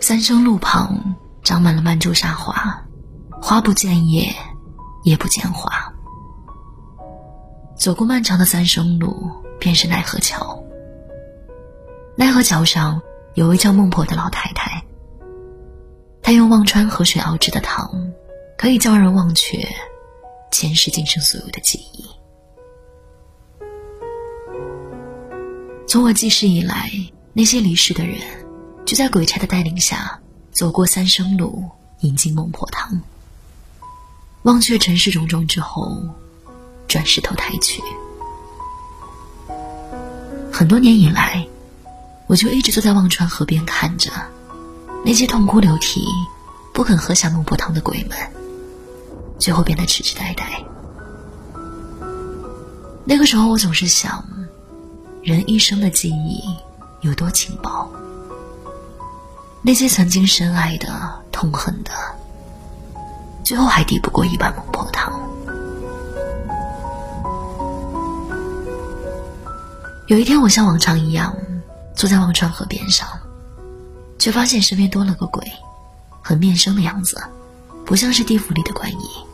三生路旁长满了曼珠沙华，花不见叶，叶不见花。走过漫长的三生路，便是奈何桥。奈何桥上有位叫孟婆的老太太，她用忘川河水熬制的汤，可以叫人忘却前世今生所有的记忆。从我记事以来，那些离世的人，就在鬼差的带领下，走过三生路，饮尽孟婆汤，忘却尘世种种之后。转世投胎去。很多年以来，我就一直坐在忘川河边，看着那些痛哭流涕、不肯喝下孟婆汤的鬼们，最后变得痴痴呆呆。那个时候，我总是想，人一生的记忆有多轻薄？那些曾经深爱的、痛恨的，最后还抵不过一碗孟婆汤。有一天，我像往常一样坐在忘川河边上，却发现身边多了个鬼，很面生的样子，不像是地府里的官衣。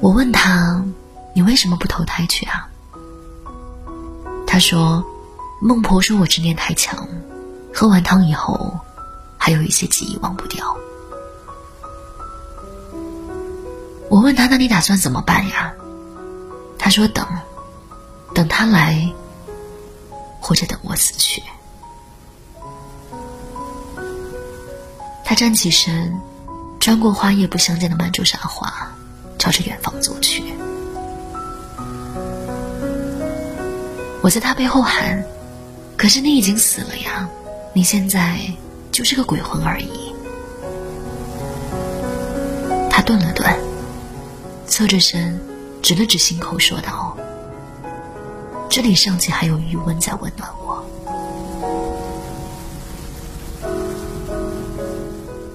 我问他：“你为什么不投胎去啊？”他说：“孟婆说我执念太强，喝完汤以后，还有一些记忆忘不掉。”我问他：“那你打算怎么办呀？”他说：“等。”等他来，或者等我死去。他站起身，穿过花叶不相见的曼珠沙华，朝着远方走去。我在他背后喊：“可是你已经死了呀，你现在就是个鬼魂而已。”他顿了顿，侧着身，指了指心口，说道。这里尚且还有余温在温暖我，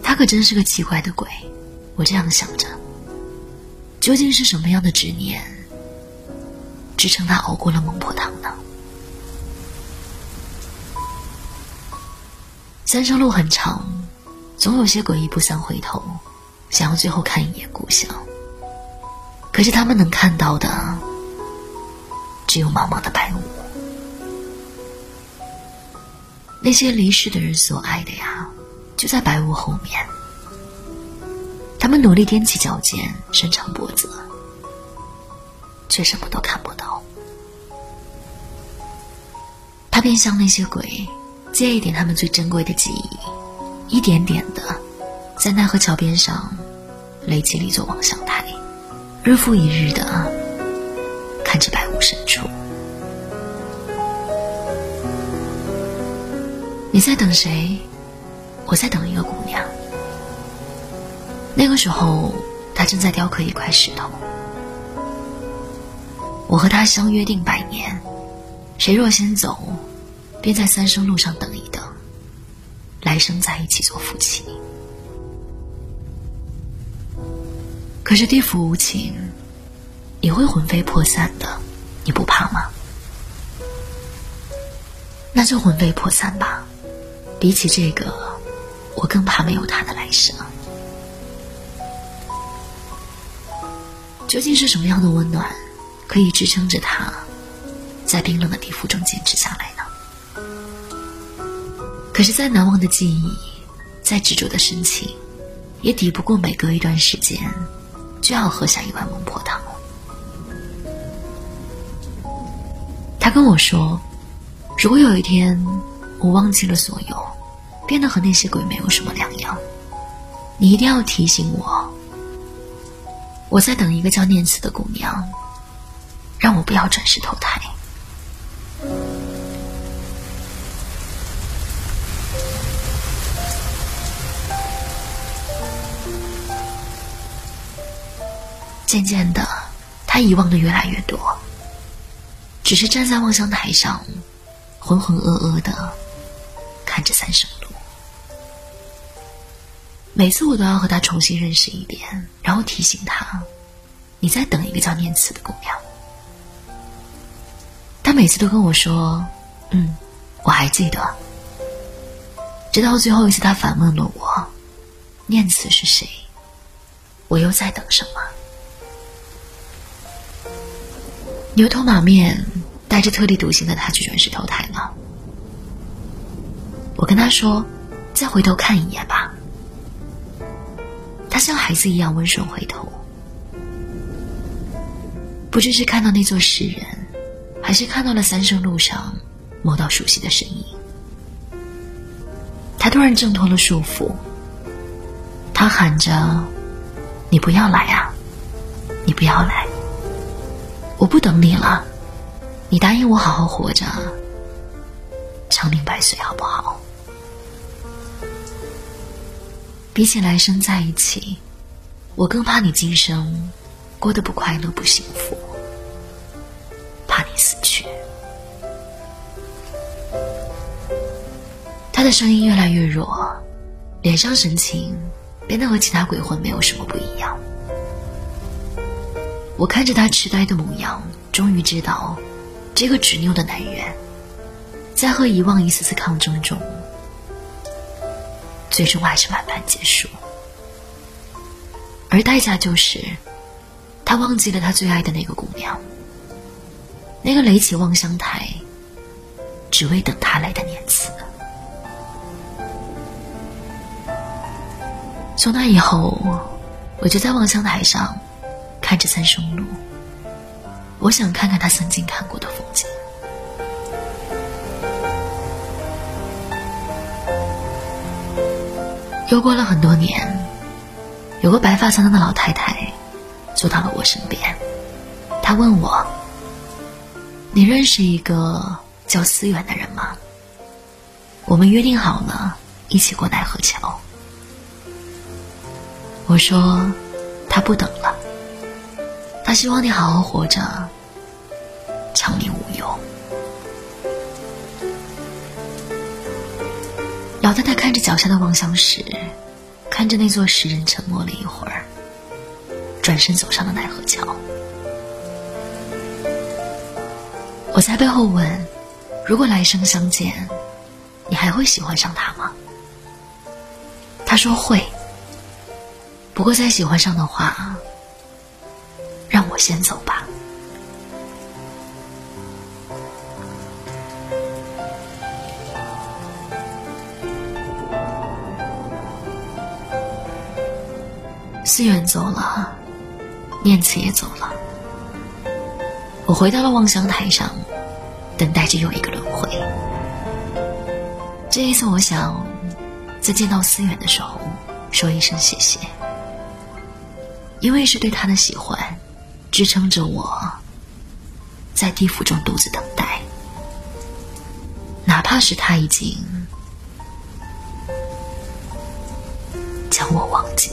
他可真是个奇怪的鬼。我这样想着，究竟是什么样的执念，支撑他熬过了孟婆汤呢？三生路很长，总有些鬼异不想回头，想要最后看一眼故乡。可是他们能看到的。只有茫茫的白雾，那些离世的人所爱的呀，就在白雾后面。他们努力踮起脚尖，伸长脖子，却什么都看不到。他便向那些鬼借一点他们最珍贵的记忆，一点点的，在奈何桥边上垒起了一座望乡台，日复一日的。看着白雾深处，你在等谁？我在等一个姑娘。那个时候，他正在雕刻一块石头。我和他相约定百年，谁若先走，便在三生路上等一等，来生在一起做夫妻。可是地府无情。也会魂飞魄散的，你不怕吗？那就魂飞魄散吧。比起这个，我更怕没有他的来生。究竟是什么样的温暖，可以支撑着他，在冰冷的地府中坚持下来呢？可是再难忘的记忆，再执着的深情，也抵不过每隔一段时间，就要喝下一碗孟婆汤。他跟我说：“如果有一天我忘记了所有，变得和那些鬼没有什么两样，你一定要提醒我。我在等一个叫念慈的姑娘，让我不要转世投胎。”渐渐的，他遗忘的越来越多。只是站在望乡台上，浑浑噩噩的看着三生路。每次我都要和他重新认识一遍，然后提醒他，你在等一个叫念慈的姑娘。他每次都跟我说：“嗯，我还记得。”直到最后一次，他反问了我：“念慈是谁？我又在等什么？”牛头马面、带着特立独行的他，去转世投胎了。我跟他说：“再回头看一眼吧。”他像孩子一样温顺回头，不知是看到那座石人，还是看到了三生路上某道熟悉的身影。他突然挣脱了束缚，他喊着：“你不要来啊！你不要来！我不等你了，你答应我好好活着，长命百岁，好不好？”比起来生在一起，我更怕你今生过得不快乐、不幸福，怕你死去。他的声音越来越弱，脸上神情变得和其他鬼魂没有什么不一样。我看着他痴呆的模样，终于知道，这个执拗的男人，在和遗忘一次次抗争中，最终还是慢慢结束。而代价就是，他忘记了他最爱的那个姑娘，那个垒起望乡台，只为等他来的念慈。从那以后，我就在望乡台上看着三生路。我想看看他曾经看过的风景。又过了很多年，有个白发苍苍的老太太坐到了我身边。她问我：“你认识一个叫思远的人吗？我们约定好了一起过奈何桥。”我说：“他不等了，他希望你好好活着，长命老太太看着脚下的望乡石，看着那座石人，沉默了一会儿，转身走上了奈何桥。我在背后问：“如果来生相见，你还会喜欢上他吗？”他说：“会。”不过再喜欢上的话，让我先走吧。思远走了，念慈也走了，我回到了望乡台上，等待着又一个轮回。这一次，我想在见到思远的时候说一声谢谢。因为是对他的喜欢，支撑着我在地府中独自等待，哪怕是他已经将我忘记。